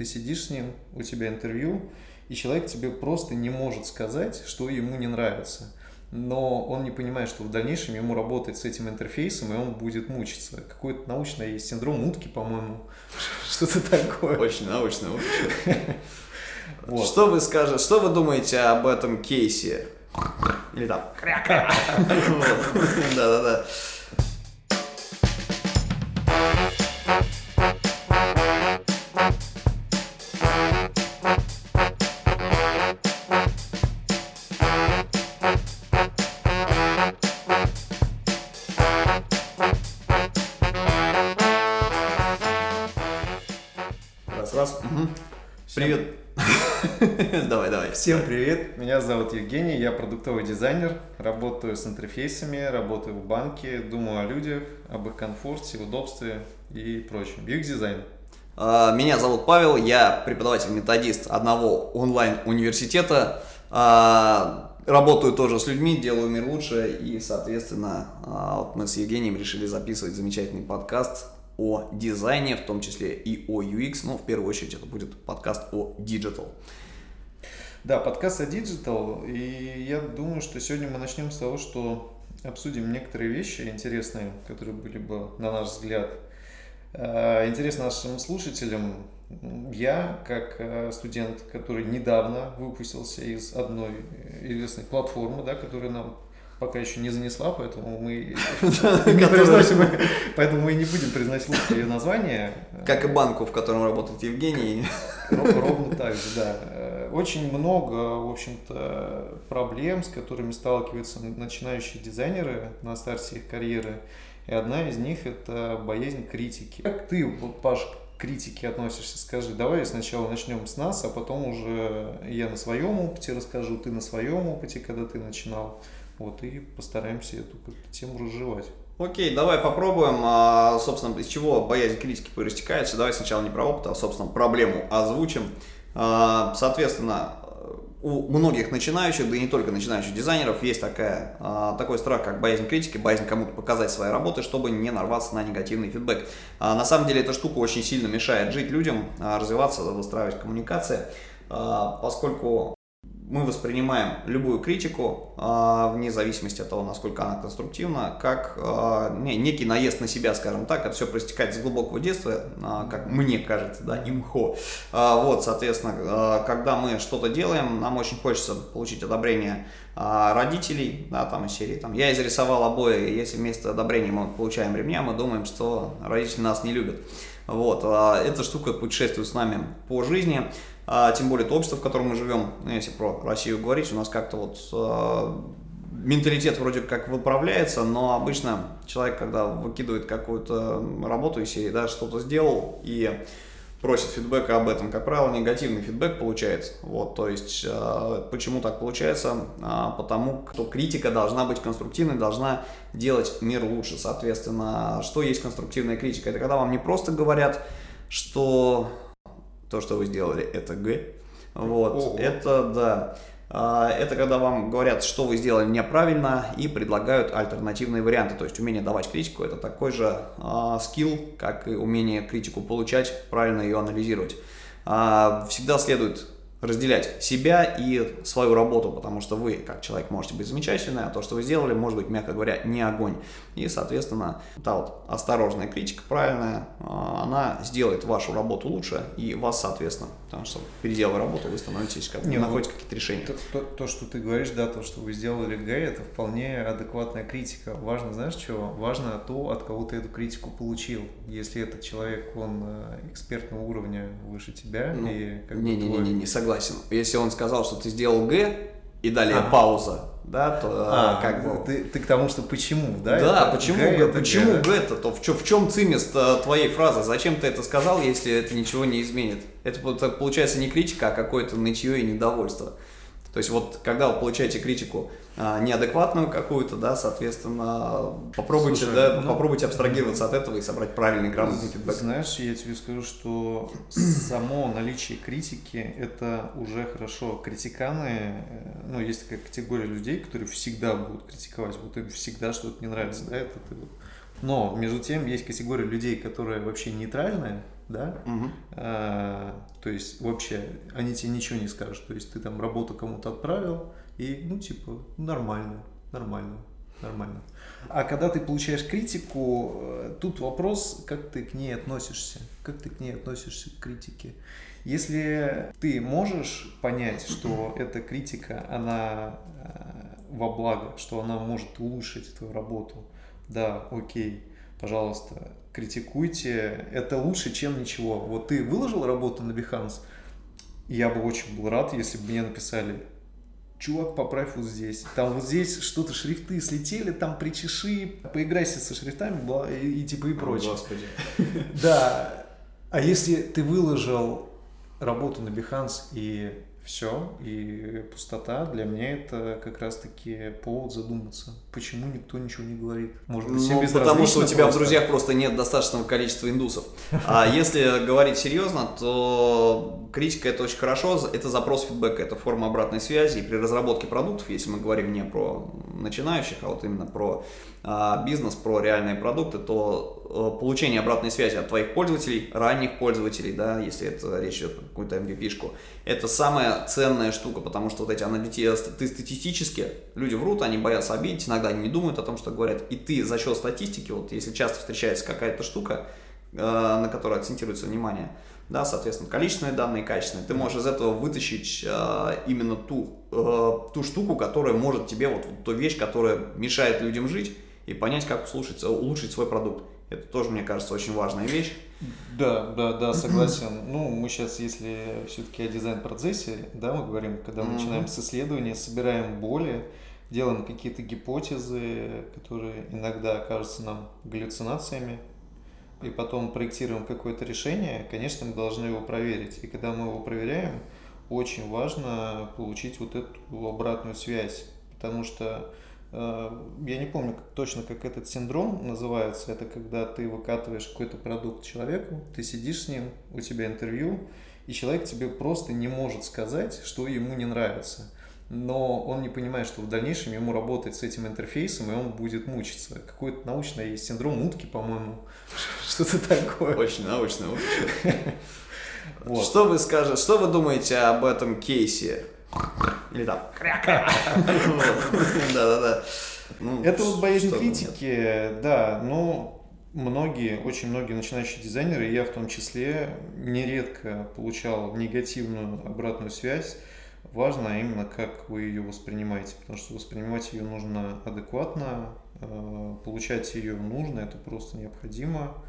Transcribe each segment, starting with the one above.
Ты сидишь с ним, у тебя интервью, и человек тебе просто не может сказать, что ему не нравится. Но он не понимает, что в дальнейшем ему работать с этим интерфейсом, и он будет мучиться. Какой-то научный есть синдром утки, по-моему. Что-то такое. Очень научно. Вот. Что вы скажете, что вы думаете об этом кейсе? Или там Да-да-да. Всем привет. Меня зовут Евгений, я продуктовый дизайнер, работаю с интерфейсами, работаю в банке, думаю о людях, об их комфорте, удобстве и прочем. UX-дизайн. А, меня зовут Павел, я преподаватель-методист одного онлайн-университета. А, работаю тоже с людьми, делаю мир лучше и, соответственно, а, вот мы с Евгением решили записывать замечательный подкаст о дизайне, в том числе и о UX, но в первую очередь это будет подкаст о digital. Да, подкаст о digital, и я думаю, что сегодня мы начнем с того, что обсудим некоторые вещи интересные, которые были бы, на наш взгляд, э, интересны нашим слушателям. Я, как э, студент, который недавно выпустился из одной известной платформы, да, которая нам пока еще не занесла, поэтому мы не произносим, поэтому мы не будем произносить ее название. Как и банку, в котором работает Евгений. Ровно так же, да. Очень много, в общем-то, проблем, с которыми сталкиваются начинающие дизайнеры на старте их карьеры. И одна из них – это боязнь критики. Как ты, Паш, к критике относишься? Скажи, давай сначала начнем с нас, а потом уже я на своем опыте расскажу, ты на своем опыте, когда ты начинал. Вот, и постараемся эту тему разжевать. Окей, давай попробуем. А, собственно, из чего боязнь критики проистекается. Давай сначала не про опыт, а, собственно, проблему озвучим. А, соответственно, у многих начинающих, да и не только начинающих дизайнеров, есть такая, а, такой страх, как боязнь критики, боязнь кому-то показать свои работы, чтобы не нарваться на негативный фидбэк. А, на самом деле эта штука очень сильно мешает жить людям, развиваться, выстраивать коммуникации, поскольку мы воспринимаем любую критику, э, вне зависимости от того, насколько она конструктивна, как не, некий наезд на себя, скажем так. Это все проистекает с глубокого детства, э, как мне кажется, да, имхо. Э, вот, соответственно, когда мы что-то делаем, нам очень хочется получить одобрение родителей, да, там из серии, там, я изрисовал обои, если вместо одобрения мы получаем ремня, мы думаем, что родители нас не любят. Вот, эта штука путешествует с нами по жизни а, тем более то общество, в котором мы живем, ну, если про Россию говорить, у нас как-то вот а, менталитет вроде как выправляется, но обычно человек, когда выкидывает какую-то работу из серии, да, что-то сделал и просит фидбэка об этом, как правило, негативный фидбэк получается. Вот, то есть, э, почему так получается? Э, потому что критика должна быть конструктивной, должна делать мир лучше. Соответственно, что есть конструктивная критика? Это когда вам не просто говорят, что то, что вы сделали, это Г. Вот, Ого. это, да, а, это когда вам говорят, что вы сделали неправильно и предлагают альтернативные варианты. То есть умение давать критику это такой же а, скилл, как и умение критику получать, правильно ее анализировать. А, всегда следует разделять себя и свою работу, потому что вы, как человек, можете быть замечательны, а то, что вы сделали, может быть, мягко говоря, не огонь. И, соответственно, та вот осторожная критика, правильная, а, она сделает вашу работу лучше и вас, соответственно, потому что переделывая работу, вы становитесь, как, не, ну, находите какие-то решения. То, то, то, что ты говоришь, да, то, что вы сделали Г, это вполне адекватная критика. Важно, знаешь, чего? Важно то, от кого ты эту критику получил. Если этот человек, он э, экспертного уровня выше тебя, ну, и как не, бы не, твой... не, не, не, согласен. Если он сказал, что ты сделал Г, и далее ага. пауза, да, то а, как бы... Ты, ты к тому, что почему, да? Да, это почему, Г, это почему Г, это, то в, чем, в чем цимест твоей фразы? Зачем ты это сказал, если это ничего не изменит? Это получается не критика, а какое-то нытье и недовольство. То есть вот когда вы получаете критику а, неадекватную какую-то, да, соответственно, попробуйте, Слушай, да, ну, попробуйте абстрагироваться от этого и собрать правильный грамотный фидбэк. Знаешь, я тебе скажу, что само наличие критики это уже хорошо. Критиканы, э, ну, есть такая категория людей, которые всегда будут критиковать, вот им всегда что-то не нравится, да, это ты вот Но, между тем, есть категория людей, которые вообще нейтральные, да, Мгм. А, то есть вообще они тебе ничего не скажут. То есть ты там работу кому-то отправил, и ну типа нормально, нормально, нормально. А когда ты получаешь критику, э, тут вопрос, как ты к ней относишься, как ты к ней относишься к критике. Если ты можешь понять, что эта критика, она э, во благо, что она может улучшить твою работу, да, окей, пожалуйста, критикуйте, это лучше, чем ничего. Вот ты выложил работу на Behance, я бы очень был рад, если бы мне написали, чувак, поправь вот здесь. Там вот здесь что-то, шрифты слетели, там причеши, поиграйся со шрифтами и, и типа и прочее. Господи. Да. А если ты выложил работу на Behance и все, и пустота, для меня это как раз-таки повод задуматься, почему никто ничего не говорит. Может быть, Ну, потому что у тебя в просто. друзьях просто нет достаточного количества индусов. А если говорить серьезно, то критика это очень хорошо, это запрос фидбэка, это форма обратной связи. И при разработке продуктов, если мы говорим не про начинающих, а вот именно про бизнес, про реальные продукты, то э, получение обратной связи от твоих пользователей, ранних пользователей, да, если это речь идет про какую-то MVP-шку, это самая ценная штука, потому что вот эти аналитики, ты статистически, люди врут, они боятся обидеть, иногда они не думают о том, что говорят, и ты за счет статистики, вот если часто встречается какая-то штука, э, на которой акцентируется внимание, да, соответственно, количественные данные качественные, ты можешь из этого вытащить э, именно ту, э, ту штуку, которая может тебе, вот, вот ту вещь, которая мешает людям жить, и понять, как улучшить, улучшить свой продукт. Это тоже, мне кажется, очень важная вещь. Да, да, да, согласен. Ну, мы сейчас, если все-таки о дизайн-процессе, да, мы говорим, когда мы Мгм. начинаем с исследования, собираем боли, делаем какие-то гипотезы, которые иногда кажутся нам галлюцинациями, и потом проектируем какое-то решение, конечно, мы должны его проверить. И когда мы его проверяем, очень важно получить вот эту обратную связь, потому что я не помню как- точно, как этот синдром называется. Это когда ты выкатываешь какой-то продукт человеку, ты сидишь с ним, у тебя интервью, и человек тебе просто не может сказать, что ему не нравится. Но он не понимает, что в дальнейшем ему работать с этим интерфейсом, и он будет мучиться. Какой-то научный есть синдром утки, по-моему. Что-то такое. Очень научно. Что вы скажете, что вы думаете об этом кейсе? Или там кря-кря. Да-да-да. Ну, Это вот боязнь критики, да, но многие, очень многие начинающие дизайнеры, я в том числе, нередко получал негативную обратную связь. Важно именно, как вы ее воспринимаете, потому что воспринимать ее нужно адекватно, э, получать ее нужно, это просто необходимо.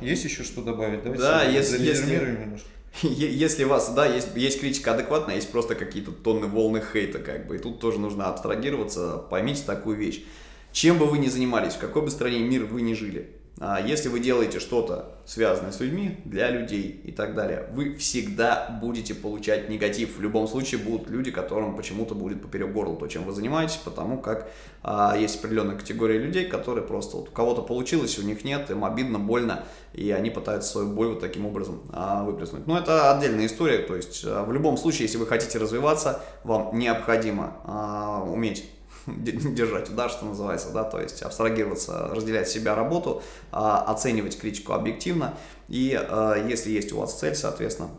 Есть еще что добавить? Давайте Да, если- если- немножко. Если у вас, да, есть, есть критика адекватная, есть просто какие-то тонны волны хейта, как бы, и тут тоже нужно абстрагироваться, поймите такую вещь. Чем бы вы ни занимались, в какой бы стране мира вы ни жили, если вы делаете что-то связанное с людьми, для людей и так далее, вы всегда будете получать негатив. В любом случае будут люди, которым почему-то будет поперек горла то, чем вы занимаетесь, потому как а, есть определенная категория людей, которые просто вот у кого-то получилось, у них нет, им обидно, больно, и они пытаются свою боль вот таким образом а, выплеснуть. Но это отдельная история, то есть а, в любом случае, если вы хотите развиваться, вам необходимо а, уметь держать удар, что называется, да, то есть абстрагироваться, разделять себя работу, а, оценивать критику объективно, и а, если есть у вас цель, соответственно,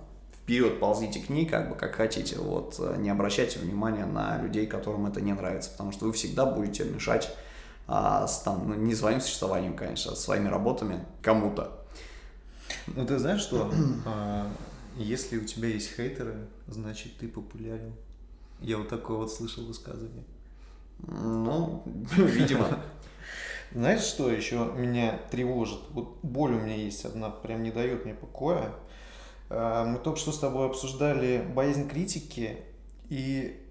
вперед ползите к ней, как бы как хотите, вот, э, не обращайте внимания на людей, которым это не нравится, потому что вы всегда будете мешать а, с, там, ну, не своим существованием, конечно, а своими работами кому-то. Ну ты знаешь что? А, Если у тебя есть хейтеры, значит ты популярен. Я вот такое вот слышал высказывание. Ну, видимо. Знаешь, что еще меня тревожит? Вот боль у меня есть одна, прям не дает мне покоя. А, Мы только что с тобой обсуждали боязнь критики, и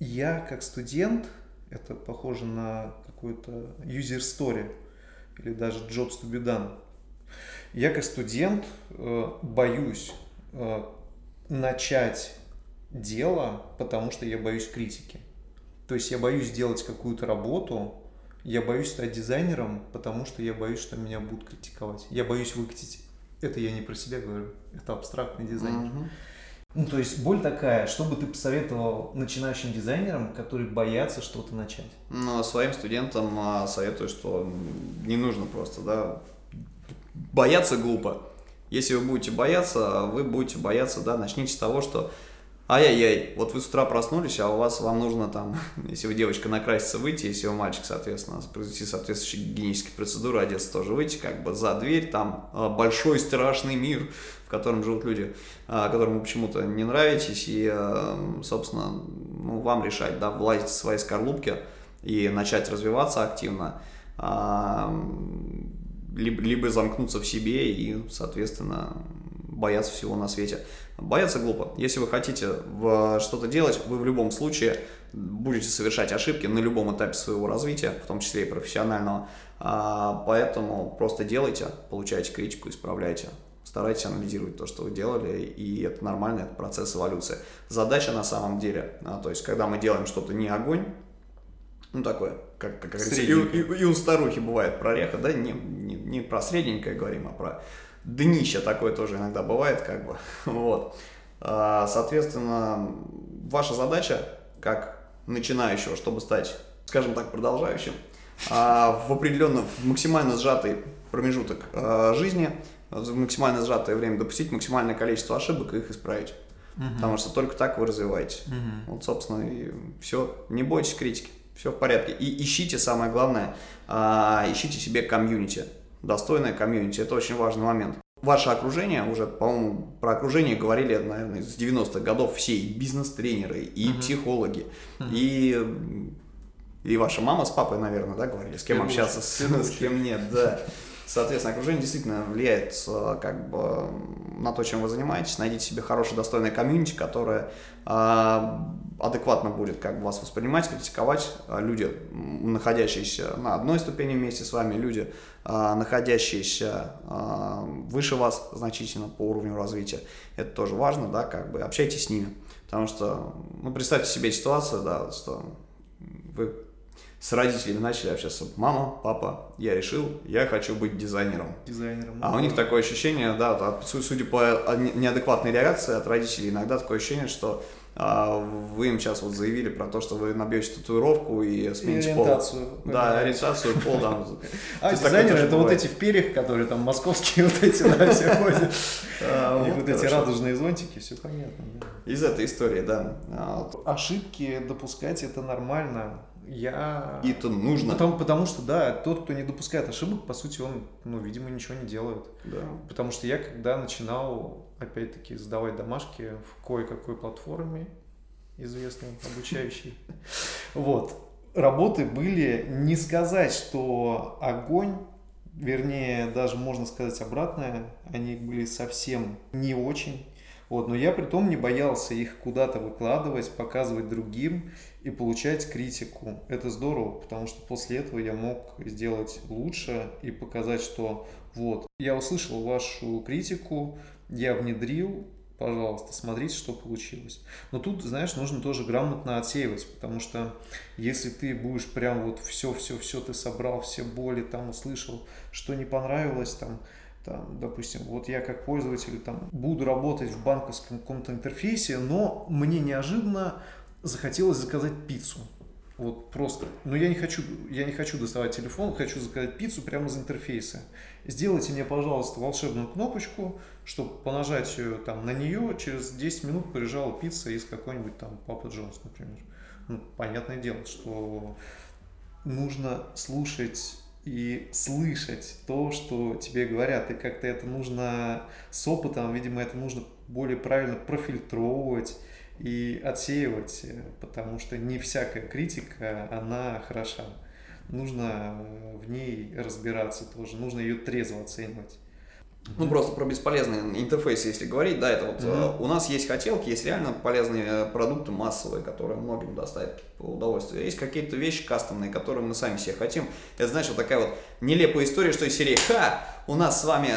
я как студент, это похоже на какую-то user story или даже jobs to be done. Я как студент э, боюсь э, начать дело, потому что я боюсь критики. То есть я боюсь делать какую-то работу, я боюсь стать дизайнером, потому что я боюсь, что меня будут критиковать. Я боюсь выкатить. Это я не про себя говорю, это абстрактный дизайнер. Мгм. Ну, то есть боль такая, что бы ты посоветовал начинающим дизайнерам, которые боятся что-то начать? Ну, своим студентам а, советую, что не нужно просто, да, бояться глупо. Если вы будете бояться, вы будете бояться, да, начните с того, что ай-яй-яй, вот вы с утра проснулись, а у вас, вам нужно там, если вы девочка, накраситься, выйти, если вы мальчик, соответственно, произвести соответствующие гигиенические процедуры, одеться тоже выйти, как бы за дверь, там а, большой страшный мир, в котором живут люди, а, которым вы почему-то не нравитесь, и, а, собственно, ну, вам решать, да, влазить в свои скорлупки и начать развиваться активно, либо, либо замкнуться в себе и, соответственно, бояться всего на свете. Бояться глупо. Если вы хотите что-то делать, вы в любом случае будете совершать ошибки на любом этапе своего развития, в том числе и профессионального. А, поэтому просто делайте, получайте критику, исправляйте. Старайтесь анализировать то, что вы делали, и это нормально, это процесс эволюции. Задача на самом деле, а, то есть когда мы делаем что-то не огонь, ну такое, как, как говорится, и, и, и у старухи бывает прореха, да, не, не, не про средненькое говорим, а про днище такое тоже иногда бывает, как бы, вот. А, соответственно, ваша задача, как начинающего, чтобы стать, скажем так, продолжающим, а, в определенном, в максимально сжатый промежуток а, жизни, в максимально сжатое время допустить максимальное количество ошибок и их исправить. Угу. Потому что только так вы развиваетесь. Угу. Вот, собственно, и все. Не бойтесь критики. Все в порядке. И ищите, самое главное, ищите себе комьюнити достойное комьюнити. Это очень важный момент. Ваше окружение, уже, по-моему, про окружение говорили, наверное, с 90-х годов все, и бизнес-тренеры, и uh-huh. психологи, uh-huh. и и ваша мама с папой, наверное, да, говорили, с кем общаться, с, с кем нет, да. Соответственно, окружение действительно влияет э, как бы на то, чем вы занимаетесь. Найдите себе хорошее, достойное комьюнити, которое э, адекватно будет как бы вас воспринимать, критиковать. А люди, находящиеся на одной ступени вместе с вами, люди, э, находящиеся э, выше вас значительно по уровню развития. Это тоже важно, да, как бы общайтесь с ними. Потому что, ну, представьте себе ситуацию, да, что вы с родителями начали общаться. Мама, папа, я решил, я хочу быть дизайнером. Дизайнером. А у них такое ощущение, да, судя по неадекватной реакции от родителей, иногда такое ощущение, что а, вы им сейчас вот заявили про то, что вы набьете татуировку и смените пол. Да, ориентацию, пол там. А дизайнеры это вот эти в перьях, которые там московские вот эти, да, все ходят. А, и вот эти радужные зонтики, все понятно. Из этой истории, да. Ошибки допускать это нормально я... И это нужно. Потому, потому что, да, тот, кто не допускает ошибок, по сути, он, ну, видимо, ничего не делает. Да. Потому что я, когда начинал, опять-таки, сдавать домашки в кое-какой платформе, известной, обучающей, вот, работы были, не сказать, что огонь, вернее, даже можно сказать обратное, они были совсем не очень. Вот, но я при том не боялся их куда-то выкладывать, показывать другим и получать критику. Это здорово, потому что после этого я мог сделать лучше и показать, что вот, я услышал вашу критику, я внедрил, пожалуйста, смотрите, что получилось. Но тут, знаешь, нужно тоже грамотно отсеивать, потому что если ты будешь прям вот все-все-все ты собрал, все боли там услышал, что не понравилось там, там, допустим, вот я как пользователь там буду работать в банковском каком-то интерфейсе, но мне неожиданно захотелось заказать пиццу. Вот просто. Но я не хочу, я не хочу доставать телефон, хочу заказать пиццу прямо из интерфейса. Сделайте мне, пожалуйста, волшебную кнопочку, чтобы по нажатию там, на нее через 10 минут приезжала пицца из какой-нибудь там Папа Джонс, например. Ну, понятное дело, что нужно слушать и слышать то, что тебе говорят, и как-то это нужно с опытом, видимо, это нужно более правильно профильтровывать и отсеивать, потому что не всякая критика, она хороша. Нужно в ней разбираться тоже, нужно ее трезво оценивать. Ну, просто про бесполезные интерфейсы, если говорить, да, это вот mm-hmm. у нас есть хотелки, есть реально полезные э, продукты массовые, которые многим доставят удовольствие. Есть какие-то вещи кастомные, которые мы сами себе хотим. Это, знаешь, вот такая вот нелепая история, что из серии «Ха! У нас с вами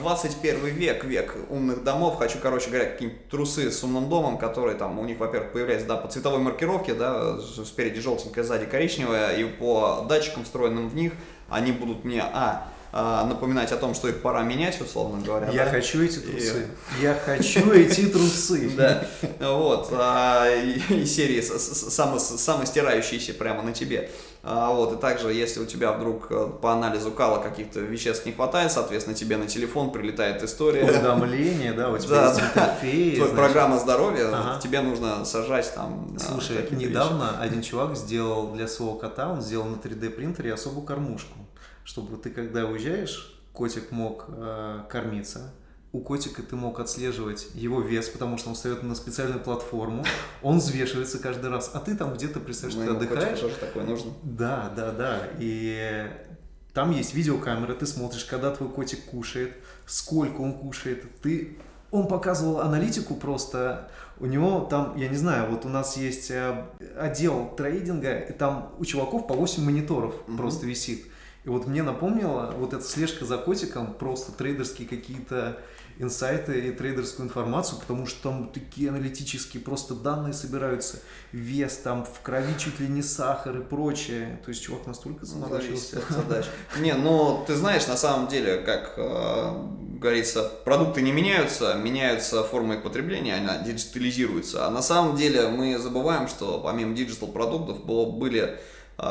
21 э, век, век умных домов. Хочу, короче говоря, какие-нибудь трусы с умным домом, которые там у них, во-первых, появляются, да, по цветовой маркировке, да, спереди желтенькая, сзади коричневая, и по датчикам, встроенным в них, они будут мне, а, а, напоминать о том, что их пора менять, условно говоря. Я да? хочу эти трусы. И... Я хочу эти трусы. Да, вот, а, и серии самостирающиеся прямо на тебе. А, вот, и также, если у тебя вдруг э, по анализу кала каких-то веществ не хватает, соответственно, тебе на телефон прилетает история. Уведомление, да, у тебя есть интерфейс. Твоя программа здоровья, тебе нужно сажать там. Слушай, недавно один чувак сделал для своего кота, он сделал на 3D принтере особую кормушку, чтобы ты, когда уезжаешь, котик мог э, кормиться, у котика ты мог отслеживать его вес, потому что он встает на специальную платформу, он взвешивается каждый раз, а ты там где-то, представляешь, ты отдыхаешь. тоже такое нужно. Да, да, да, и там есть видеокамера, ты смотришь, когда твой котик кушает, сколько он кушает, ты... Он показывал аналитику просто, у него там, я не знаю, вот у нас есть э, отдел трейдинга, и там у чуваков по 8 мониторов mm-hmm. просто висит. И вот мне напомнило вот эта слежка за котиком, просто трейдерские какие-то инсайты и трейдерскую информацию, потому что там такие аналитические просто данные собираются, вес там в крови чуть ли не сахар и прочее. То есть чувак настолько заморочился. задач. Не, ну ты знаешь, на самом деле, как э, говорится, продукты не меняются, меняются формы их потребления, она диджитализируется. А на самом деле мы забываем, что помимо digital продуктов были а,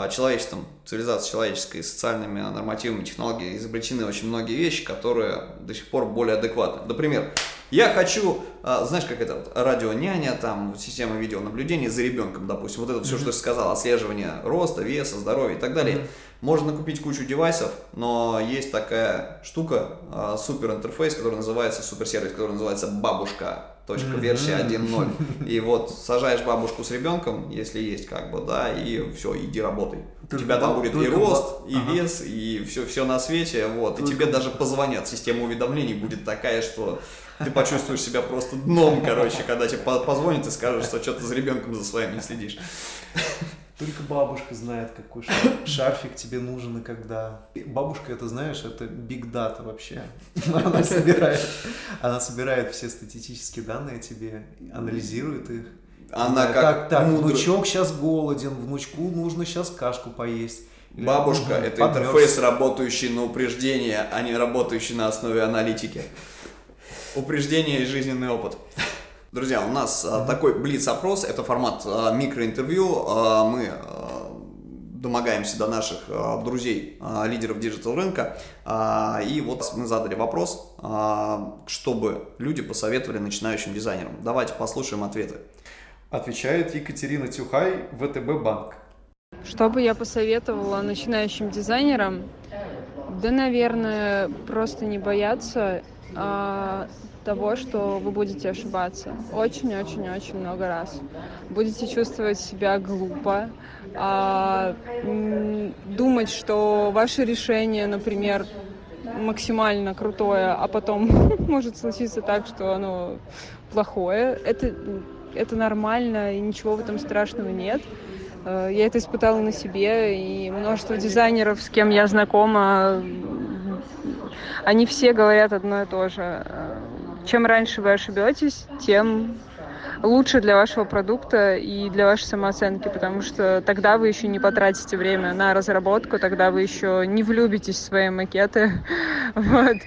человечеством, цивилизацией человеческой, социальными нормативами, технологиями изобретены очень многие вещи, которые до сих пор более адекватны. Например, я хочу, а, знаешь, как это, вот, радио-няня, там, система видеонаблюдения за ребенком, допустим, вот это все, mm-hmm. что ты сказал, отслеживание роста, веса, здоровья и так далее. Mm-hmm. Можно купить кучу девайсов, но есть такая штука, а, супер интерфейс, который называется, супер сервис, который называется бабушка точка версия 1.0. И вот сажаешь бабушку с ребенком, если есть, как бы, да, и все, иди работай. Только, У тебя там будет и рост, и ага. вес, и все, все на свете, вот. Только... И тебе даже позвонят. Система уведомлений будет такая, что ты почувствуешь себя просто дном, короче, когда тебе позвонят и скажут, что что-то за ребенком за своим не следишь. Только бабушка знает, какой шарфик тебе нужен и когда. Бабушка, это знаешь, это биг дата вообще. Она собирает, она собирает все статистические данные тебе, анализирует их. Она как так, так, мудр... внучок сейчас голоден, внучку нужно сейчас кашку поесть. Или Бабушка – это подмерз. интерфейс, работающий на упреждение, а не работающий на основе аналитики. Упреждение и жизненный опыт. Друзья, у нас mm-hmm. такой блиц-опрос, это формат а, микроинтервью. А, мы домогаемся до наших друзей, лидеров digital рынка. И вот мы задали вопрос, чтобы люди посоветовали начинающим дизайнерам. Давайте послушаем ответы. Отвечает Екатерина Тюхай, ВТБ банк. Что бы я посоветовала начинающим дизайнерам? Да, наверное, просто не бояться того, что вы будете ошибаться очень-очень-очень много раз. Будете чувствовать себя глупо, а, думать, что ваше решение, например, максимально крутое, а потом может случиться так, что оно плохое. Это, это нормально, и ничего в этом страшного нет. Э, я это испытала на себе, и множество дизайнеров, с кем я знакома, они все говорят одно и то же чем раньше вы ошибетесь, тем лучше для вашего продукта и для вашей самооценки, потому что тогда вы еще не потратите время на разработку, тогда вы еще не влюбитесь в свои макеты, вот,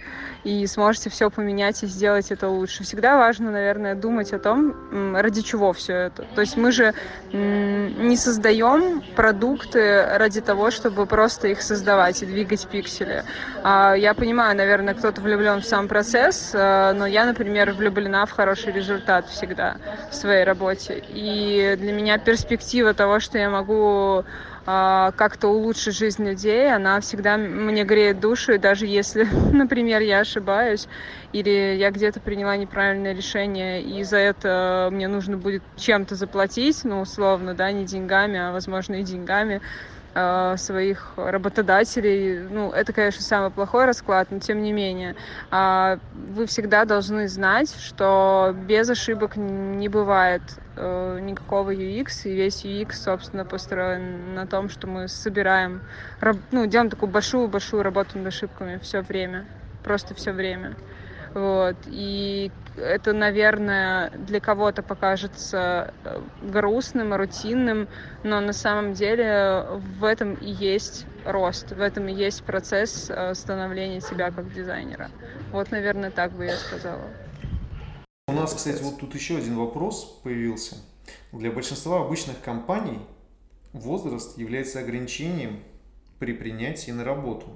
и сможете все поменять и сделать это лучше. Всегда важно, наверное, думать о том, ради чего все это. То есть мы же не создаем продукты ради того, чтобы просто их создавать и двигать пиксели. А, я понимаю, наверное, кто-то влюблен в сам процесс, а, но я, например, влюблена в хороший результат всегда в своей работе. И для меня перспектива того, что я могу как-то улучшить жизнь людей, она всегда мне греет душу, и даже если, например, я ошибаюсь, или я где-то приняла неправильное решение, и за это мне нужно будет чем-то заплатить, ну, условно, да, не деньгами, а, возможно, и деньгами, а, своих работодателей. Ну, это, конечно, самый плохой расклад, но тем не менее. Вы всегда должны знать, что без ошибок не бывает э, никакого UX, и весь UX, собственно, построен на том, что мы собираем, ну, делаем такую большую-большую работу над ошибками все время, просто все время. Вот. И это, наверное, для кого-то покажется э, грустным, рутинным, но на самом деле в этом и есть рост, в этом и есть процесс э, становления себя как дизайнера. Вот, наверное, так бы я сказала. У нас, кстати, вот тут еще один вопрос появился. Для большинства обычных компаний возраст является ограничением при принятии на работу.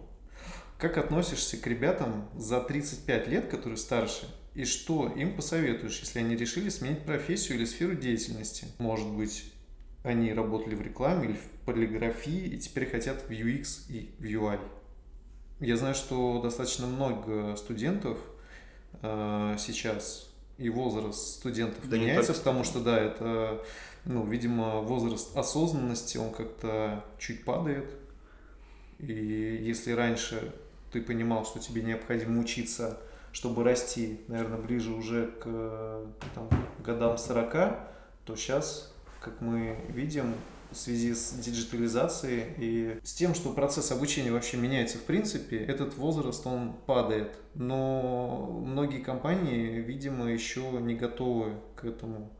Как относишься к ребятам за 35 лет, которые старше, и что им посоветуешь, если они решили сменить профессию или сферу деятельности? Может быть, они работали в рекламе или в полиграфии и теперь хотят в UX и в UI. Я знаю, что достаточно много студентов э, сейчас и возраст студентов да меняется, потому что да, это, ну, видимо, возраст осознанности, он как-то чуть падает. И если раньше ты понимал, что тебе необходимо учиться, чтобы расти, наверное, ближе уже к там, годам 40, то сейчас как мы видим, в связи с диджитализацией и с тем, что процесс обучения вообще меняется в принципе, этот возраст, он падает. Но многие компании, видимо, еще не готовы к этому.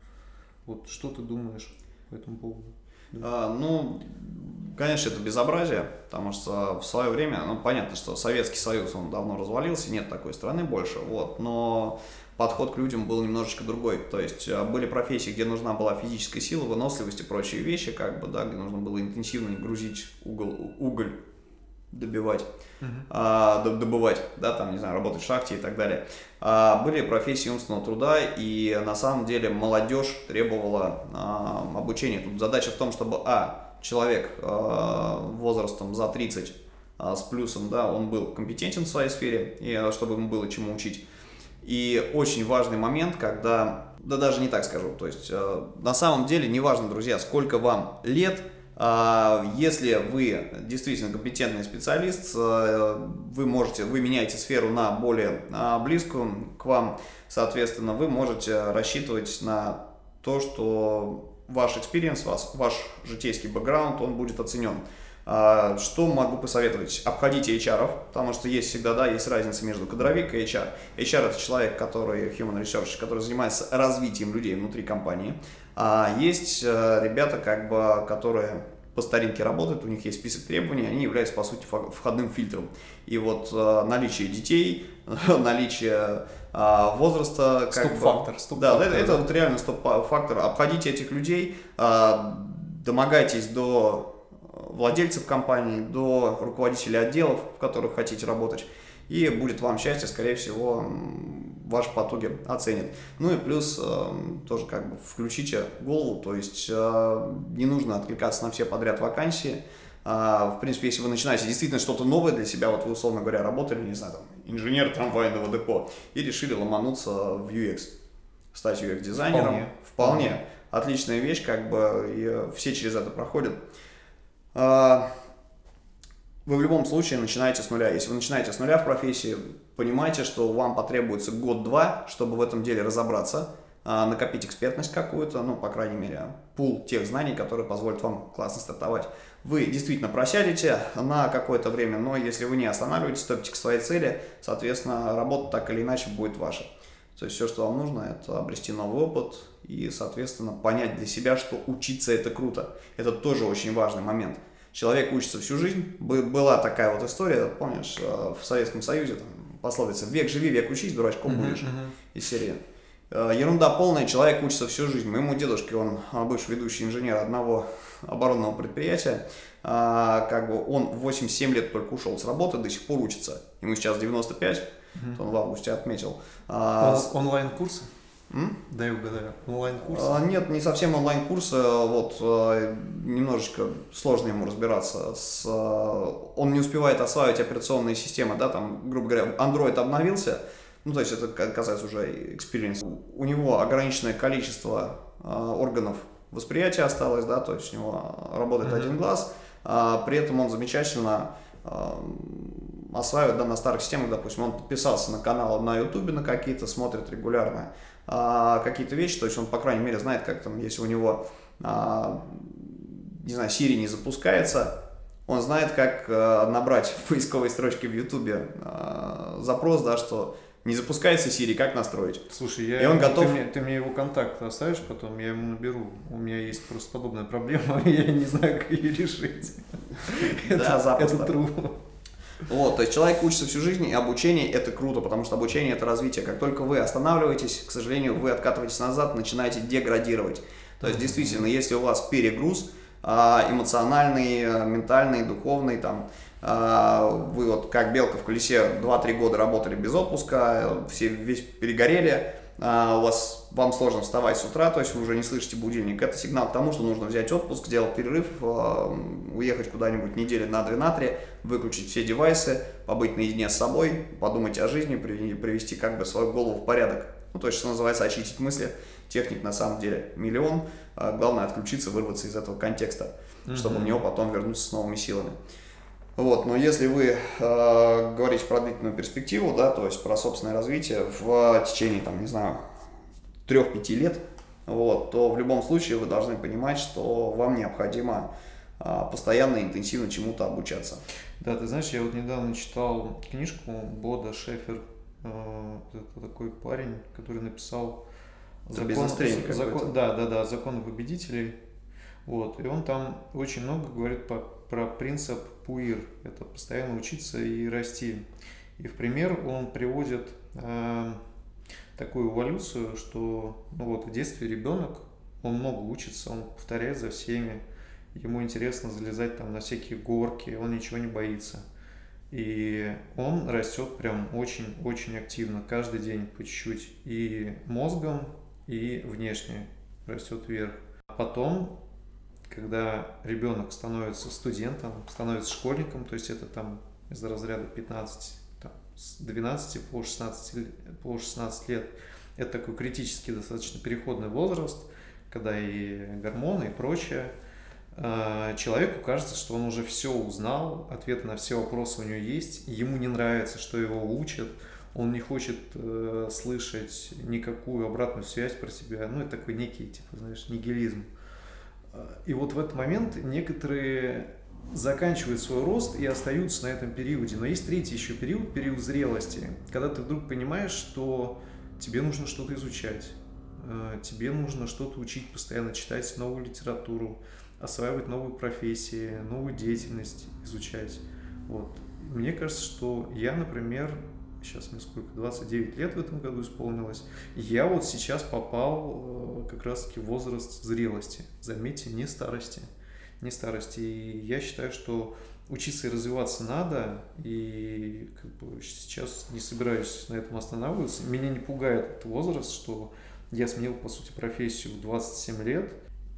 Вот что ты думаешь по этому поводу? А, ну, конечно, это безобразие, потому что в свое время, ну, понятно, что Советский Союз, он давно развалился, нет такой страны больше, вот, но подход к людям был немножечко другой. То есть э, были профессии, где нужна была физическая сила, выносливость и прочие вещи, как бы, да, где нужно было интенсивно грузить уголь, уголь добивать, uh-huh. а, добывать, да, там, не знаю, работать в шахте и так далее. А, были профессии умственного труда, и на самом деле молодежь требовала а, обучения. Тут задача в том, чтобы, а, человек а, возрастом за 30 а, с плюсом, да, он был компетентен в своей сфере, и а, чтобы ему было чему учить. И очень важный момент, когда, да даже не так скажу, то есть э, на самом деле неважно, друзья, сколько вам лет, э, если вы действительно компетентный специалист, э, вы можете, вы меняете сферу на более э, близкую к вам, соответственно, вы можете рассчитывать на то, что ваш experience, ваш житейский бэкграунд, он будет оценен. А, что могу посоветовать? Обходите HR, потому что есть всегда, да, есть разница между кадровик и HR. HR это человек, который, human research, который занимается развитием людей внутри компании. А есть э, ребята, как бы, которые по старинке работают, у них есть список требований, они являются, по сути, входным фильтром. И вот э, наличие детей, наличие э, возраста... Стоп-фактор. Стоп да, это, это вот реально стоп-фактор. Обходите этих людей, домогайтесь до владельцев компании до руководителей отделов, в которых хотите работать. И будет вам счастье, скорее всего, ваши потуги оценят. Ну и плюс э, тоже как бы включите голову, то есть э, не нужно откликаться на все подряд вакансии. А, в принципе, если вы начинаете действительно что-то новое для себя, вот вы, условно говоря, работали, не знаю, там, инженер трамвайного депо, и решили ломануться в UX, стать UX-дизайнером. Вполне. Вполне. Отличная вещь, как бы, и все через это проходят. А, вы в любом случае начинаете с нуля. Если вы начинаете с нуля в профессии, понимайте, что вам потребуется год-два, чтобы в этом деле разобраться, а, накопить экспертность какую-то, ну, по крайней мере, пул тех знаний, которые позволят вам классно стартовать. Вы действительно просядете на какое-то время, но если вы не останавливаетесь, топите к своей цели, соответственно, работа так или иначе будет ваша. То есть все, что вам нужно, это обрести новый опыт и, соответственно, понять для себя, что учиться это круто. Это тоже очень важный момент. Человек учится всю жизнь. Была такая вот история, помнишь, э, в Советском Союзе, там, пословица «Век живи, век учись, дурачком будешь» uh-huh, uh-huh. из серии. Э, ерунда полная, человек учится всю жизнь. Моему дедушке, он а, бывший ведущий инженер одного оборонного предприятия, как бы он 8-7 лет только ушел с работы, до сих пор учится. Ему сейчас 95, угу. он в августе отметил. А, онлайн-курсы? М? Дай угадаю. Онлайн-курсы? А, нет, не совсем онлайн-курсы. Вот а, немножечко сложно ему разбираться. С, а, он не успевает осваивать операционные системы, да, там, грубо говоря, Android обновился, ну, то есть это касается уже experience. У него ограниченное количество а, органов восприятия осталось, да, то есть у него работает mm-hmm. один глаз, а, при этом он замечательно а, осваивает да, на старых системах, допустим, он подписался на канал на ютубе на какие-то, смотрит регулярно а, какие-то вещи, то есть он, по крайней мере, знает, как там, если у него, а, не знаю, Siri не запускается, он знает, как а, набрать в поисковой строчке в ютубе а, запрос, да, что Не запускается Siri, как настроить? Слушай, я, И он готов- ты, мне, ты мне его контакт оставишь потом, я ему наберу. У меня есть просто подобная проблема, я не знаю, как ее решить. Да, Это, запросто. это true. Вот, то есть человек учится всю жизнь, и обучение это круто, потому что обучение это развитие. Как только вы останавливаетесь, к сожалению, вы откатываетесь назад, начинаете деградировать. То есть, действительно, если у вас перегруз а, эмоциональный, а, ментальный, духовный, там, а, вы вот как белка в колесе 2-3 года работали без отпуска, все весь перегорели, а, у вас, вам сложно вставать с утра, то есть вы уже не слышите будильник, это сигнал к тому, что нужно взять отпуск, сделать перерыв, а, уехать куда-нибудь недели на 2 на 3, выключить все девайсы, побыть наедине с собой, подумать о жизни, при- привести как бы свою голову в порядок. Ну, то есть, что называется, очистить мысли. Техник на самом деле миллион. А Главное отключиться, вырваться из этого контекста, чтобы в него потом вернуться с новыми силами. Вот, но если вы э, говорите про длительную перспективу, да, то есть про собственное развитие в течение, там, не знаю, 3-5 лет, вот, то в любом случае вы должны понимать, что вам необходимо а, постоянно и интенсивно чему-то обучаться. Да, ты знаешь, я вот недавно читал книжку Бода Шефер. Э, Это такой парень, который написал Это бизнес-тренинг за- какой-то. закон, да, да, да, закон победителей. Вот. И он там очень много говорит по- про принцип ПУИР. Это постоянно учиться и расти. И в пример он приводит э, такую эволюцию, что ну вот в детстве ребенок, он много учится, он повторяет за всеми, ему интересно залезать там на всякие горки, он ничего не боится. И он растет прям очень-очень активно, каждый день по чуть-чуть. И мозгом, и внешне растет вверх. А потом, когда ребенок становится студентом, становится школьником, то есть это там из разряда 15, там, с 12 по 16, лет- по 16 лет, это такой критический достаточно переходный возраст, когда и гормоны, и прочее. А, Человеку кажется, что он уже все узнал, ответы на все вопросы у него есть, ему не нравится, что его учат, он не хочет э, слышать никакую обратную связь про себя. Ну, это такой некий, типа, знаешь, нигилизм. А, И вот в этот момент некоторые заканчивают свой рост и остаются на этом периоде. Но есть третий еще период, период зрелости, когда ты вдруг понимаешь, что тебе нужно что-то изучать, э, тебе нужно что-то учить, постоянно читать новую литературу, осваивать новые профессии, новую деятельность изучать. Вот. Мне кажется, что я, например, сейчас мне сколько, 29 лет в этом году исполнилось, я вот сейчас попал э, как раз-таки в возраст зрелости. Заметьте, не старости. Не старости. И я считаю, что учиться и развиваться надо, и как бы сейчас не собираюсь на этом останавливаться. Меня не пугает этот возраст, что я сменил, по сути, профессию в 27 лет,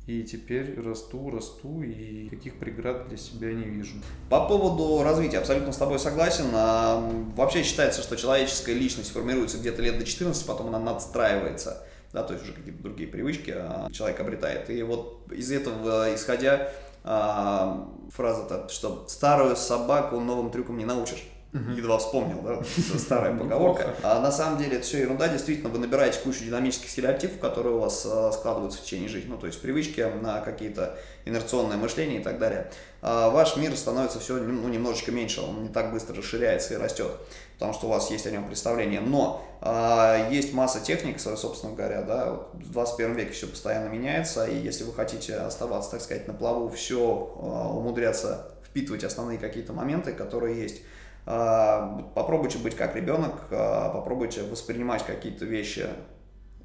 и теперь расту, расту, и каких преград для себя не вижу. По поводу развития абсолютно с тобой согласен. А, Вообще считается, что человеческая личность формируется где-то лет до 14, потом она надстраивается. Да, то есть уже какие-то другие привычки а, человек обретает. И вот из этого исходя а, фраза-то, что старую собаку новым трюкам не научишь. Едва вспомнил, да, старая поговорка. А на самом деле это все ерунда, действительно, вы набираете кучу динамических стереотипов, которые у вас а, складываются в течение жизни, ну, то есть привычки на какие-то инерционное мышление и так далее. А ваш мир становится все ну, немножечко меньше, он не так быстро расширяется и растет, потому что у вас есть о нем представление. Но а, есть масса техник, со- собственно говоря, да, вот в 21 веке все постоянно меняется, и если вы хотите оставаться, так сказать, на плаву, все умудряться впитывать основные какие-то моменты, которые есть, а, попробуйте быть как ребенок, а, попробуйте воспринимать какие-то вещи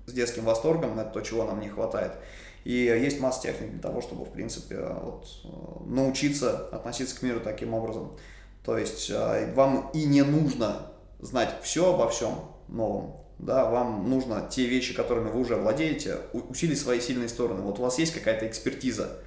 с детским восторгом, это то, чего нам не хватает. И есть масса техник для того, чтобы, в принципе, вот, э, научиться относиться к миру таким образом. То есть э, вам и не нужно знать все обо всем новом, да, вам нужно те вещи, которыми вы уже владеете, усилить свои сильные стороны. Вот у вас есть какая-то экспертиза,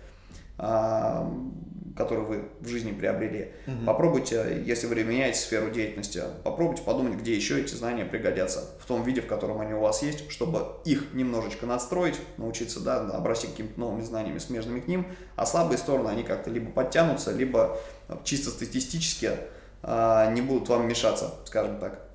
а, которую вы в жизни приобрели. Попробуйте, если вы меняете сферу деятельности, попробуйте подумать, где еще эти знания пригодятся, в том виде, в котором они у вас есть, чтобы их немножечко надстроить, научиться, да, обрасти какими-то новыми знаниями, смежными к ним, а слабые стороны, они как-то либо подтянутся, либо э, чисто статистически а, не будут вам мешаться, скажем так.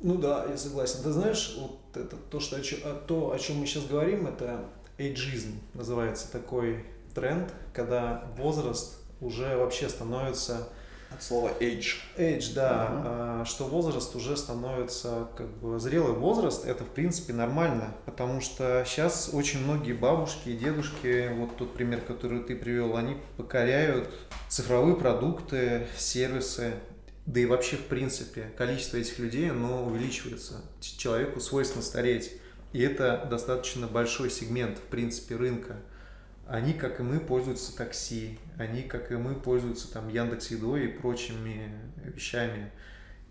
Ну да, я согласен. Ты знаешь, вот это то, что, а то, о чем мы сейчас говорим, это эйджизм, называется такой тренд, когда возраст уже вообще становится От слова age. Age, да, угу. что возраст уже становится как бы зрелый возраст, это в принципе нормально, потому что сейчас очень многие бабушки и дедушки, вот тот пример, который ты привел, они покоряют цифровые продукты, сервисы, да и вообще в принципе количество этих людей, оно увеличивается. Человеку свойственно стареть, и это достаточно большой сегмент в принципе рынка они, как и мы, пользуются такси, они, как и мы, пользуются там Яндекс Едой и прочими вещами.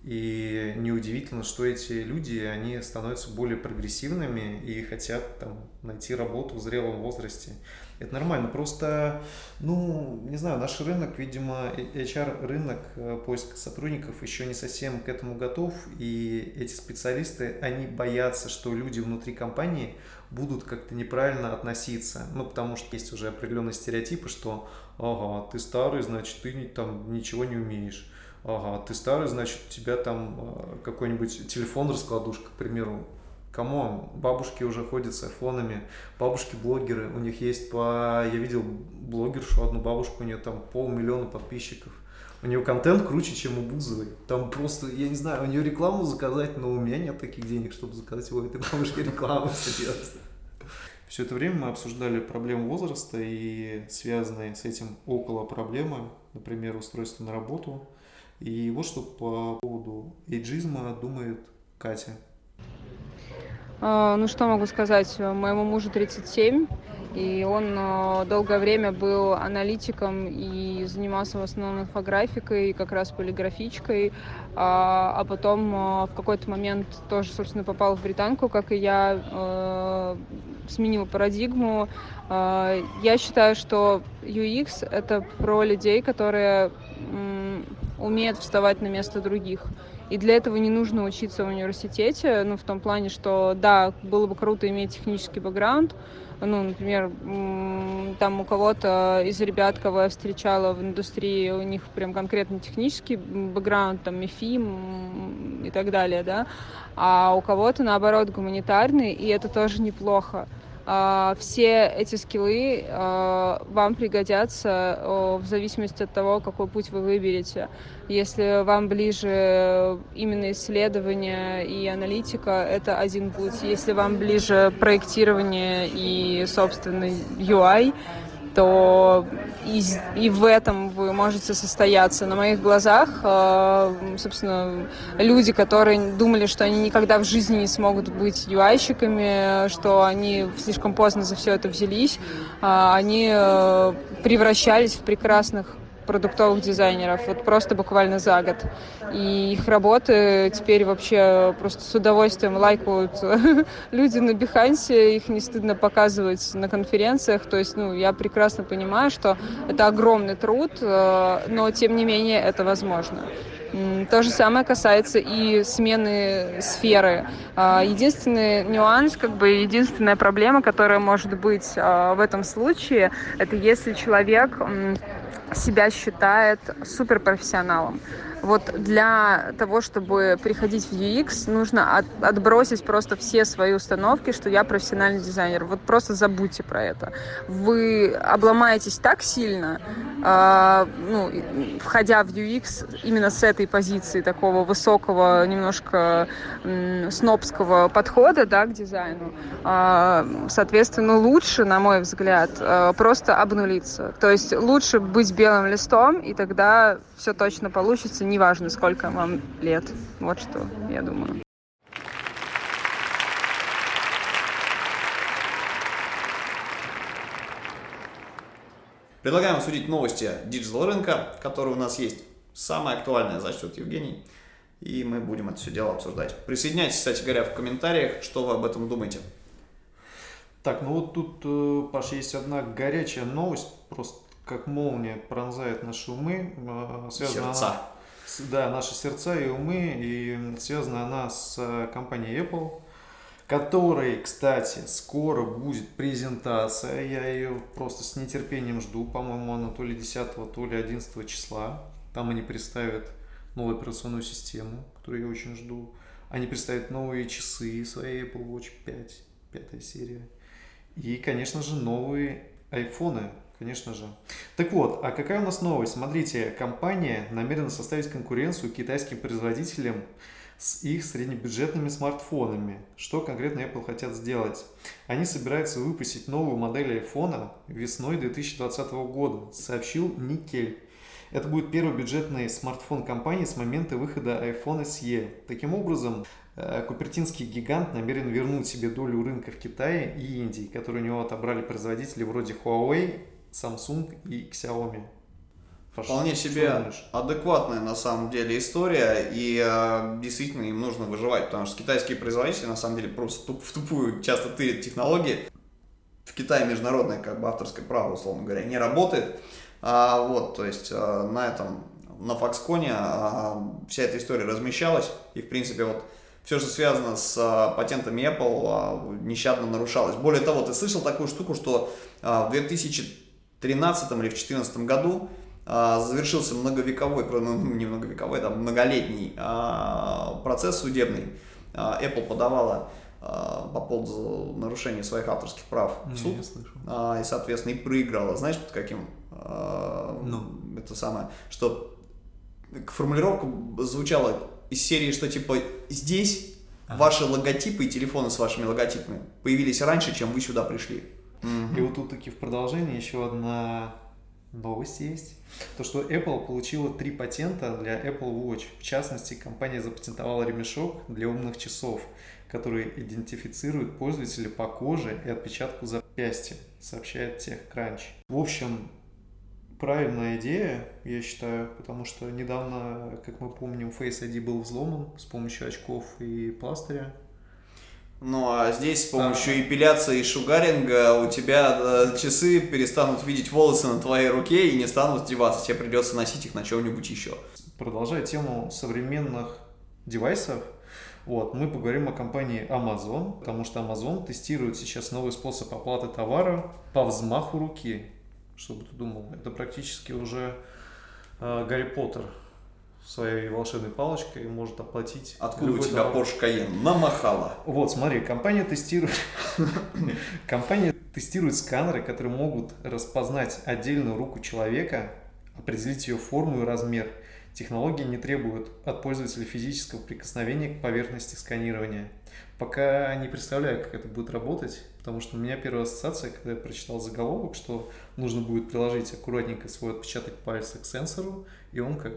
И неудивительно, что эти люди, они становятся более прогрессивными и хотят там найти работу в зрелом возрасте. Это нормально. Просто, ну, не знаю, наш рынок, видимо, HR-рынок э, поиска сотрудников еще не совсем к этому готов. И эти специалисты, они боятся, что люди внутри компании будут как-то неправильно относиться. Ну, потому что есть уже определенные стереотипы, что ага, ты старый, значит, ты там ничего не умеешь. Ага, ты старый, значит, у тебя там э, какой-нибудь телефон-раскладушка, к примеру. Come on, бабушки уже ходят с айфонами, бабушки-блогеры, у них есть по... Я видел блогершу, одну бабушку, у нее там полмиллиона подписчиков. У нее контент круче, чем у Бузовой. Там просто, я не знаю, у нее рекламу заказать, но у меня нет таких денег, чтобы заказать у этой бабушки рекламу, серьезно. Все это время мы обсуждали проблему возраста и связанные с этим около проблемы, например, устройство на работу. И вот что по поводу эйджизма думает Катя. А, ну что могу сказать, моему мужу 37, и он а, долгое время был аналитиком и занимался в основном инфографикой, как раз полиграфичкой, а, а потом в какой-то момент тоже, собственно, попал в британку, как и я, сменил парадигму. Я считаю, что UX — это про людей, которые умеют вставать на место других. И для этого не нужно учиться в университете, ну, в том плане, что, да, было бы круто иметь технический бэкграунд, ну, например, там у кого-то из ребят, кого я встречала в индустрии, у них прям конкретно технический бэкграунд, там, МИФИМ и так далее, да, а у кого-то, наоборот, гуманитарный, и это тоже неплохо. А, все эти скиллы а, вам пригодятся в зависимости от того, какой путь вы выберете. Если вам ближе именно исследование и аналитика, это один путь. Если вам ближе проектирование и, собственный UI, то и, и в этом вы можете состояться. На моих глазах, э, собственно, люди, которые думали, что они никогда в жизни не смогут быть UI-щиками, что они слишком поздно за все это взялись, э, они э, превращались в прекрасных продуктовых дизайнеров, вот просто буквально за год. И их работы теперь вообще просто с удовольствием лайкают люди на Бихансе, их не стыдно показывать на конференциях, то есть, ну, я прекрасно понимаю, что это огромный труд, э, но тем не менее это возможно. То же самое касается и смены сферы. А, единственный нюанс, как бы единственная проблема, которая может быть а, в этом случае, это если человек себя считает суперпрофессионалом. Вот для того, чтобы приходить в UX, нужно от, отбросить просто все свои установки, что я профессиональный дизайнер. Вот просто забудьте про это. Вы обломаетесь так сильно, э, ну, входя в UX именно с этой позиции такого высокого, немножко э, снобского подхода да, к дизайну. Э, соответственно, лучше, на мой взгляд, э, просто обнулиться. То есть лучше быть белым листом, и тогда все точно получится, неважно, сколько вам лет. Вот что я думаю. Предлагаем обсудить новости digital рынка, которые у нас есть. Самое актуальное зачтет Евгений. И мы будем это все дело обсуждать. Присоединяйтесь, кстати говоря, в комментариях, что вы об этом думаете. Так, ну вот тут, э, Паш, есть одна горячая новость, просто как молния пронзает наши умы. Э, связана сердца. Она, да, наши сердца и умы. И связана она с э, компанией Apple, которой, кстати, скоро будет презентация. Я ее просто с нетерпением жду. По-моему, она то ли 10, то ли 11 числа. Там они представят новую операционную систему, которую я очень жду. Они представят новые часы своей Apple Watch 5, пятая серия. И, конечно же, новые айфоны, конечно же. Так вот, а какая у нас новость? Смотрите, компания намерена составить конкуренцию китайским производителям с их среднебюджетными смартфонами. Что конкретно Apple хотят сделать? Они собираются выпустить новую модель iPhone весной 2020 года, сообщил Никель. Это будет первый бюджетный смартфон компании с момента выхода iPhone SE. Таким образом, э, Купертинский гигант намерен вернуть себе долю рынка в Китае и Индии, которую у него отобрали производители вроде Huawei, Samsung и Xiaomi. Вполне себе адекватная на самом деле история, и э, действительно им нужно выживать, потому что китайские производители на самом деле просто туп, в тупую часто тырят технологии. В Китае международное как бы авторское право, условно говоря, не работает. А, вот, то есть а, на этом, на Foxconn а, вся эта история размещалась, и в принципе вот все, что связано с а, патентами Apple, а, нещадно нарушалось. Более того, ты слышал такую штуку, что а, в 2013 или в 2014 году а, завершился многовековой, ну, не многовековой, там многолетний а, процесс судебный. А, Apple подавала по поводу нарушения своих авторских прав в суд. И, соответственно, и проиграла. Знаешь, под каким ну. это самое, что формулировка звучала из серии, что типа здесь ага. ваши логотипы и телефоны с вашими логотипами появились раньше, чем вы сюда пришли. И вот тут таки в продолжении еще одна новость есть. То, что Apple получила три патента для Apple Watch. В частности, компания запатентовала ремешок для умных часов, который идентифицирует пользователя по коже и отпечатку запястья, сообщает TechCrunch. В общем, правильная идея, я считаю, потому что недавно, как мы помним, Face ID был взломан с помощью очков и пластыря. Ну а здесь с помощью а. эпиляции и шугаринга у тебя э, часы перестанут видеть волосы на твоей руке и не станут деваться. Тебе придется носить их на чем-нибудь еще. Продолжая тему современных девайсов, вот, мы поговорим о компании Amazon, потому что Amazon тестирует сейчас новый способ оплаты товара по взмаху руки. Что бы ты думал? Это практически уже э, Гарри Поттер своей волшебной палочкой может оплатить. Откуда у тебя товар. Porsche Cayenne? Намахала. Вот, смотри, компания тестирует, компания тестирует сканеры, которые могут распознать отдельную руку человека, определить ее форму и размер. Технология не требует от пользователя физического прикосновения к поверхности сканирования. Пока не представляю, как это будет работать, потому что у меня первая ассоциация, когда я прочитал заголовок, что нужно будет приложить аккуратненько свой отпечаток пальца к сенсору, и он как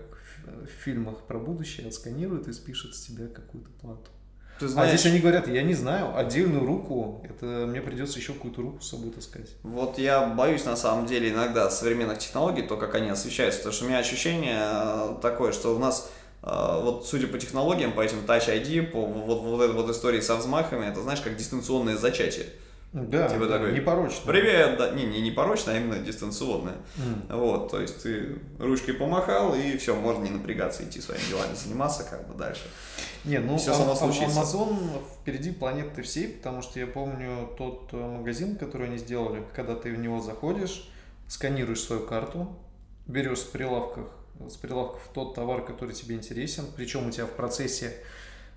в фильмах про будущее отсканирует и спишет с тебя какую-то плату. Ты знаешь, а здесь они говорят, я не знаю, отдельную руку, это мне придется еще какую-то руку с собой таскать. Вот я боюсь на самом деле иногда современных технологий, то, как они освещаются, потому что у меня ощущение э, такое, что у нас э, вот судя по технологиям, по этим Touch ID, по вот, вот этой вот истории со взмахами, это знаешь, как дистанционное зачатие. Да, типа да, такой, непорочно. Привет, да, не, не непорочно, а именно дистанционное. Mm. Вот, то есть ты ручкой помахал, и все, можно не напрягаться, идти своими делами заниматься как бы дальше. Не, ну, все само а, случится. Amazon впереди планеты всей, потому что я помню тот э, магазин, который они сделали, когда ты в него заходишь, сканируешь свою карту, берешь с прилавков, с прилавков тот товар, который тебе интересен, причем у тебя в процессе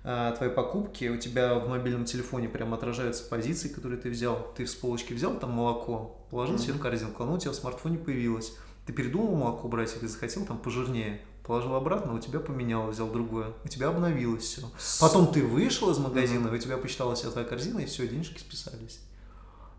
а, твоей покупки, у тебя в мобильном телефоне прям отражаются позиции, которые ты взял. Ты с полочки взял там молоко, положил mm-hmm. себе в корзинку, оно у тебя в смартфоне появилось. Ты передумал молоко брать или захотел там пожирнее, положил обратно, у тебя поменялось, взял другое, у тебя обновилось все. Потом ты вышел из магазина, mm-hmm. у тебя посчиталась вся твоя корзина, и все, денежки списались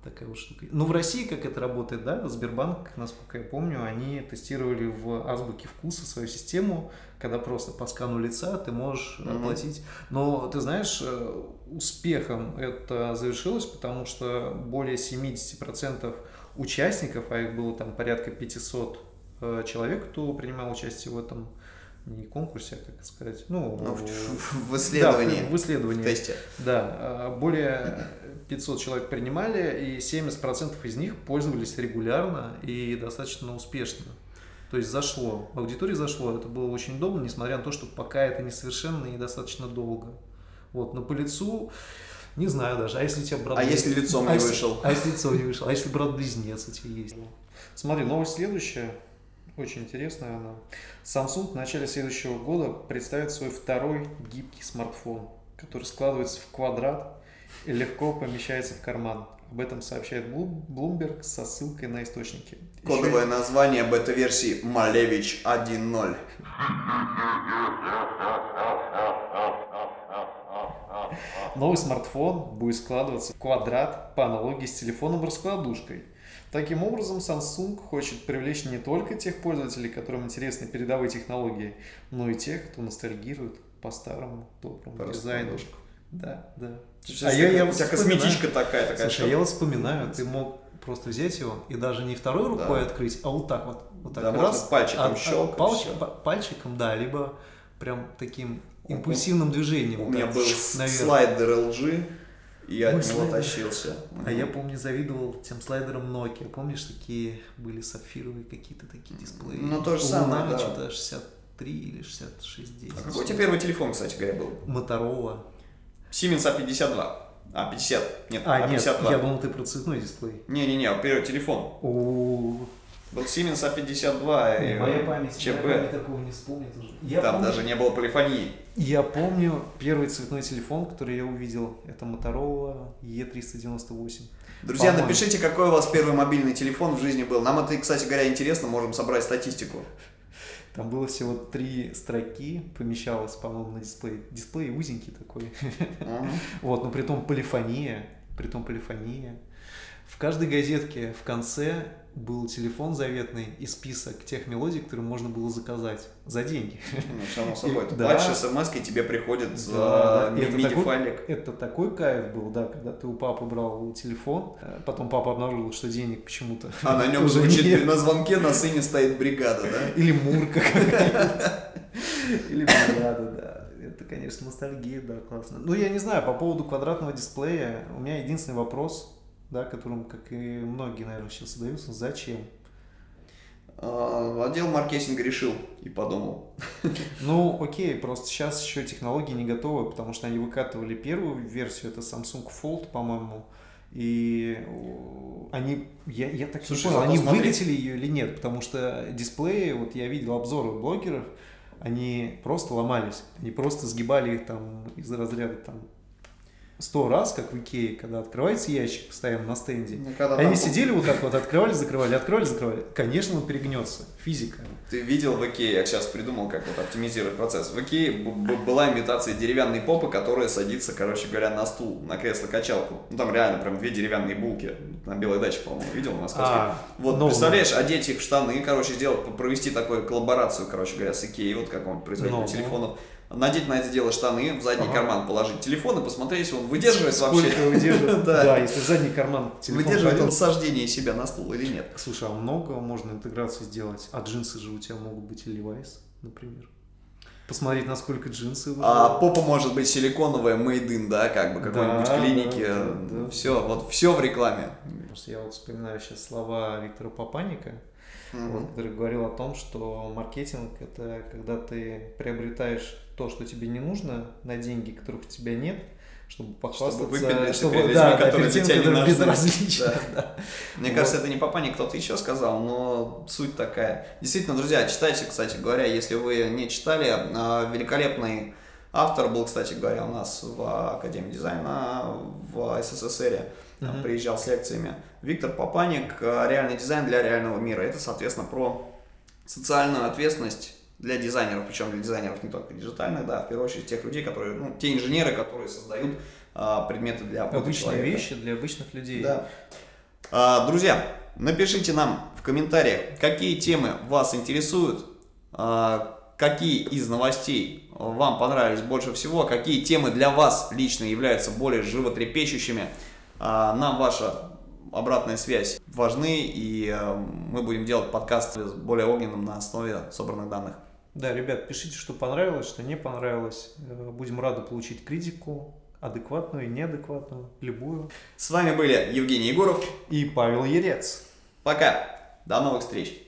такая вот штука. Ну, в России как это работает, да, Сбербанк, насколько я помню, они тестировали в азбуке вкуса свою систему, когда просто по скану лица ты можешь mm-hmm. оплатить. Но ты знаешь, э, успехом это завершилось, потому что более 70% участников, а их было там порядка 500 э, человек, кто принимал участие в этом не конкурсе, а как сказать, ну, ну в, в, в исследовании. Да, в, в исследовании. В тесте. Да, а, более 500 человек принимали, и 70% из них пользовались регулярно и достаточно успешно. То есть зашло, в аудитории зашло, это было очень удобно, несмотря на то, что пока это несовершенно и достаточно долго. Вот, но по лицу, не знаю даже, а если у тебя брат... А если лицом а не если, вышел? А если лицом не вышел? А если брат-близнец у тебя есть? Смотри, новость следующая, очень интересная она. Samsung в начале следующего года представит свой второй гибкий смартфон, который складывается в квадрат легко помещается в карман. Об этом сообщает Bloomberg со ссылкой на источники. Кодовое Еще... название бета-версии Малевич 1.0. Новый смартфон будет складываться в квадрат по аналогии с телефоном-раскладушкой. Таким образом, Samsung хочет привлечь не только тех пользователей, которым интересны передовые технологии, но и тех, кто ностальгирует по старому доброму дизайну. Да, да. А я, я у тебя косметичка такая, такая. Слушай, я вот вспоминаю, ты мог просто взять его и даже не второй рукой да. открыть, а вот так вот. Вот так да, раз, пальчиком а, щелкать. Палч, пальчиком, да, либо прям таким импульсивным движением. У меня был наверх. слайдер LG, и я от него тащился. А я помню, завидовал тем слайдерам Nokia. Помнишь, такие были сапфировые какие-то такие дисплеи? Ну, то же самое, да. что-то 63 или 66 10. А какой у тебя первый телефон, кстати говоря, был? Motorola. Siemens A52. А, 50. Нет, а, нет, я думал, ты про цветной дисплей. Не-не-не, первый телефон. О, был Siemens A52 и Моя память, ЧП. Моя память такого не вспомнит уже. Я Там помню, даже не было полифонии. Я помню первый цветной телефон, который я увидел. Это Motorola E398. Друзья, По-моему. напишите, какой у вас первый мобильный телефон в жизни был. Нам это, кстати говоря, интересно, можем собрать статистику. Там было всего три строки, помещалось, по-моему, на дисплее. Дисплей узенький такой. Вот, но при том полифония, при том полифония. В каждой газетке в конце был телефон заветный и список тех мелодий, которые можно было заказать за деньги. Ну, само собой. Ты да. платишь смс и тебе приходит за да, MIDI-файлик. Это такой кайф был, да, когда ты у папы брал телефон, э, потом папа обнаружил, что денег почему-то А на нем звучит на звонке на сцене стоит бригада, да? Или Мурка. Или бригада, да. Это, конечно, ностальгия, да, классно. Ну, я не знаю, по поводу квадратного дисплея, у меня единственный вопрос – да, которым, как и многие, наверное, сейчас задаются, зачем? А, отдел маркетинга решил и подумал. Ну, окей, просто сейчас еще технологии не готовы, потому что они выкатывали первую версию, это Samsung Fold, по-моему, и они, я, я так Слушай, не понял, они посмотри. вылетели ее или нет, потому что дисплеи, вот я видел обзоры блогеров, они просто ломались, они просто сгибали их там из разряда там сто раз, как в Икее, когда открывается ящик постоянно на стенде. Ну, Они там... сидели вот так вот, открывали, закрывали, открывали, закрывали. Конечно, он перегнется. Физика. Ты видел в Икее, я сейчас придумал, как вот оптимизировать процесс. В Икее была имитация деревянной попы, которая садится, короче говоря, на стул, на кресло-качалку. Ну там реально прям две деревянные булки на Белой даче, по-моему, видел на Московской. А, вот, ну, представляешь, одеть их в штаны, короче, сделать, провести такую коллаборацию, короче говоря, с Икеей, вот какого-нибудь производителя ну, телефонов надеть на это дело штаны, в задний ага. карман положить телефон и посмотреть, если он выдерживает Сколько вообще. выдерживает. да. да, если в задний карман телефон Выдерживает он сождение себя на стул или нет. Слушай, а много можно интеграции сделать? А джинсы же у тебя могут быть и Levi's, например. Посмотреть, насколько джинсы выживают. А попа может быть силиконовая, made in, да, как бы какой-нибудь да, клиники. Да, да, да. Все, вот все в рекламе. Я вот вспоминаю сейчас слова Виктора Папаника, mm-hmm. вот, который говорил о том, что маркетинг это когда ты приобретаешь то, что тебе не нужно, на деньги, которых у тебя нет, чтобы похвастаться, чтобы, выпендриться чтобы перед да, которые тебя не безразличны. Да. Да. Мне вот. кажется, это не Папани, кто-то еще сказал, но суть такая. Действительно, друзья, читайте, кстати говоря, если вы не читали, а, великолепный автор был, кстати говоря, у нас в Академии дизайна в СССР, uh-huh. приезжал с лекциями. Виктор Папаник «Реальный дизайн для реального мира». Это, соответственно, про социальную ответственность для дизайнеров, причем для дизайнеров не только диджитальных, да, в первую очередь тех людей, которые, ну, те инженеры, которые создают а, предметы для обычные человека. вещи для обычных людей. Да. А, друзья, напишите нам в комментариях, какие темы вас интересуют, а, какие из новостей вам понравились больше всего, какие темы для вас лично являются более животрепещущими. А, нам ваша обратная связь важны, и а, мы будем делать подкаст более огненным на основе собранных данных. Да, ребят, пишите, что понравилось, что не понравилось. Э, будем рады получить критику, адекватную и неадекватную, любую. С вами были Евгений Егоров и Павел Ерец. Пока. До новых встреч.